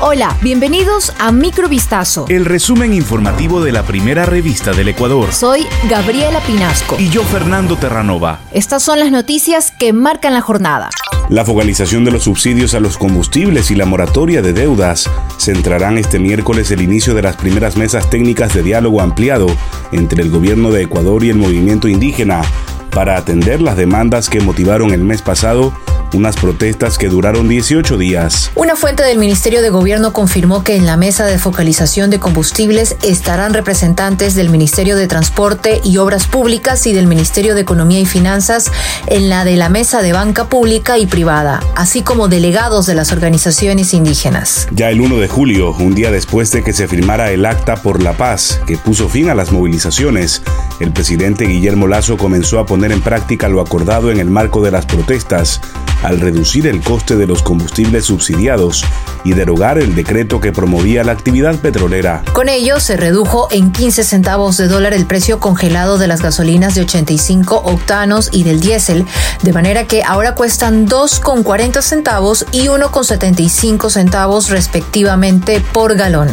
Hola, bienvenidos a Microvistazo. El resumen informativo de la primera revista del Ecuador. Soy Gabriela Pinasco. Y yo, Fernando Terranova. Estas son las noticias que marcan la jornada. La focalización de los subsidios a los combustibles y la moratoria de deudas centrarán este miércoles el inicio de las primeras mesas técnicas de diálogo ampliado entre el gobierno de Ecuador y el movimiento indígena para atender las demandas que motivaron el mes pasado unas protestas que duraron 18 días. Una fuente del Ministerio de Gobierno confirmó que en la mesa de focalización de combustibles estarán representantes del Ministerio de Transporte y Obras Públicas y del Ministerio de Economía y Finanzas en la de la mesa de banca pública y privada, así como delegados de las organizaciones indígenas. Ya el 1 de julio, un día después de que se firmara el Acta por la Paz, que puso fin a las movilizaciones, el presidente Guillermo Lazo comenzó a poner en práctica lo acordado en el marco de las protestas al reducir el coste de los combustibles subsidiados y derogar el decreto que promovía la actividad petrolera. Con ello se redujo en 15 centavos de dólar el precio congelado de las gasolinas de 85 octanos y del diésel, de manera que ahora cuestan 2,40 centavos y 1,75 centavos respectivamente por galón.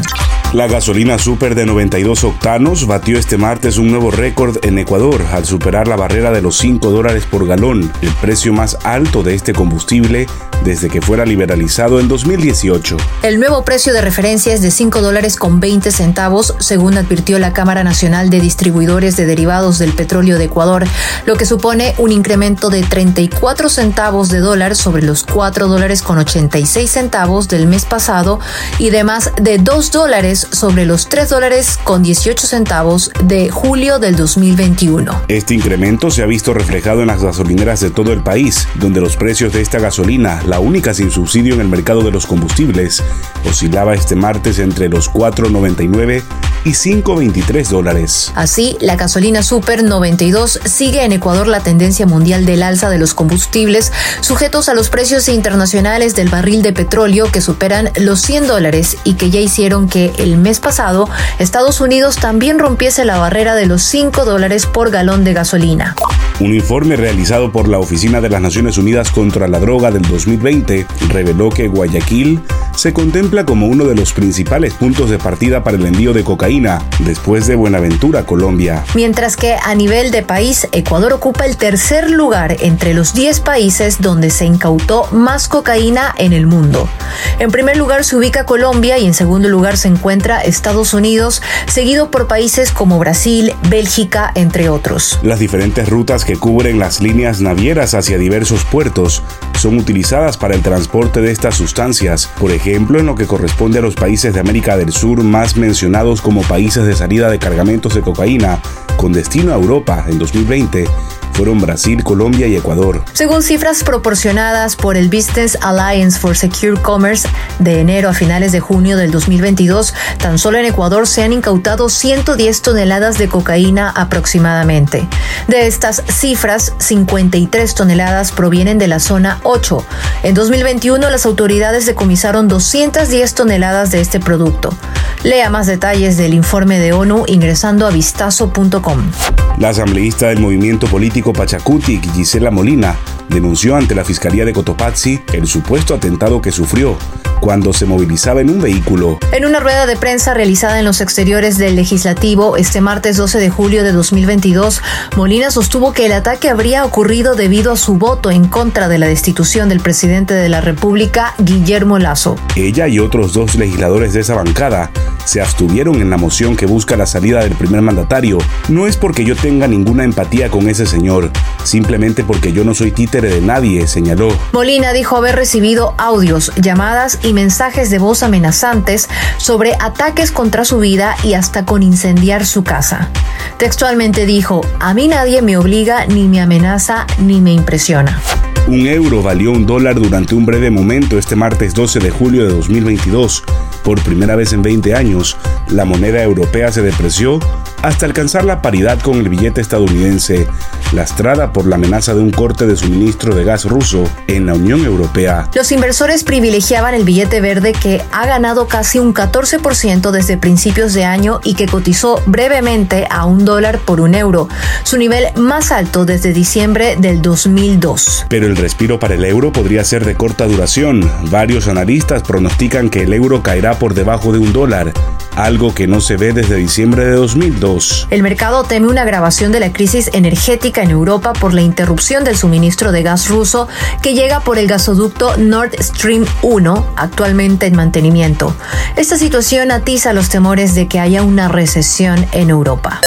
La gasolina super de 92 octanos batió este martes un nuevo récord en Ecuador al superar la barrera de los 5 dólares por galón, el precio más alto de este combustible desde que fuera liberalizado en 2018. El nuevo precio de referencia es de 5 dólares con 20 centavos, según advirtió la Cámara Nacional de Distribuidores de Derivados del Petróleo de Ecuador, lo que supone un incremento de 34 centavos de dólar sobre los 4 dólares con 86 centavos del mes pasado y de más de 2 dólares sobre los 3 dólares con 18 centavos de julio del 2021. Este incremento se ha visto reflejado en las gasolineras de todo el país, donde los precios de esta gasolina, la única sin subsidio en el mercado de los combustibles, oscilaba este martes entre los 4.99 y 5.23 dólares. Así, la gasolina Super 92 sigue en Ecuador la tendencia mundial del alza de los combustibles, sujetos a los precios internacionales del barril de petróleo que superan los 100 dólares y que ya hicieron que el mes pasado Estados Unidos también rompiese la barrera de los 5 dólares por galón de gasolina. Un informe realizado por la Oficina de las Naciones Unidas contra la Droga del 2020 reveló que Guayaquil se contempla como uno de los principales puntos de partida para el envío de cocaína, después de Buenaventura, Colombia. Mientras que a nivel de país, Ecuador ocupa el tercer lugar entre los 10 países donde se incautó más cocaína en el mundo. En primer lugar se ubica Colombia y en segundo lugar se encuentra Estados Unidos, seguido por países como Brasil, Bélgica, entre otros. Las diferentes rutas que cubren las líneas navieras hacia diversos puertos son utilizadas para el transporte de estas sustancias, por ejemplo en lo que corresponde a los países de América del Sur más mencionados como países de salida de cargamentos de cocaína con destino a Europa en 2020 fueron Brasil, Colombia y Ecuador. Según cifras proporcionadas por el Business Alliance for Secure Commerce de enero a finales de junio del 2022, tan solo en Ecuador se han incautado 110 toneladas de cocaína aproximadamente. De estas cifras, 53 toneladas provienen de la zona 8. En 2021 las autoridades decomisaron 210 toneladas de este producto. Lea más detalles del informe de ONU ingresando a vistazo.com. La asambleísta del movimiento político Pachacuti, Gisela Molina, denunció ante la Fiscalía de Cotopaxi el supuesto atentado que sufrió cuando se movilizaba en un vehículo. En una rueda de prensa realizada en los exteriores del legislativo este martes 12 de julio de 2022, Molina sostuvo que el ataque habría ocurrido debido a su voto en contra de la destitución del presidente de la República, Guillermo Lazo. Ella y otros dos legisladores de esa bancada se abstuvieron en la moción que busca la salida del primer mandatario. No es porque yo tenga ninguna empatía con ese señor, simplemente porque yo no soy títere de nadie, señaló. Molina dijo haber recibido audios, llamadas y mensajes de voz amenazantes sobre ataques contra su vida y hasta con incendiar su casa. Textualmente dijo, a mí nadie me obliga, ni me amenaza, ni me impresiona. Un euro valió un dólar durante un breve momento este martes 12 de julio de 2022. Por primera vez en 20 años, la moneda europea se depreció hasta alcanzar la paridad con el billete estadounidense, lastrada por la amenaza de un corte de suministro de gas ruso en la Unión Europea. Los inversores privilegiaban el billete verde que ha ganado casi un 14% desde principios de año y que cotizó brevemente a un dólar por un euro, su nivel más alto desde diciembre del 2002. Pero el respiro para el euro podría ser de corta duración. Varios analistas pronostican que el euro caerá por debajo de un dólar algo que no se ve desde diciembre de 2002. El mercado teme una agravación de la crisis energética en Europa por la interrupción del suministro de gas ruso que llega por el gasoducto Nord Stream 1, actualmente en mantenimiento. Esta situación atiza los temores de que haya una recesión en Europa.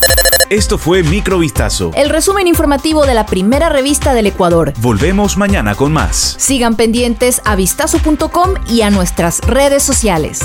Esto fue Microvistazo. El resumen informativo de la primera revista del Ecuador. Volvemos mañana con más. Sigan pendientes a vistazo.com y a nuestras redes sociales.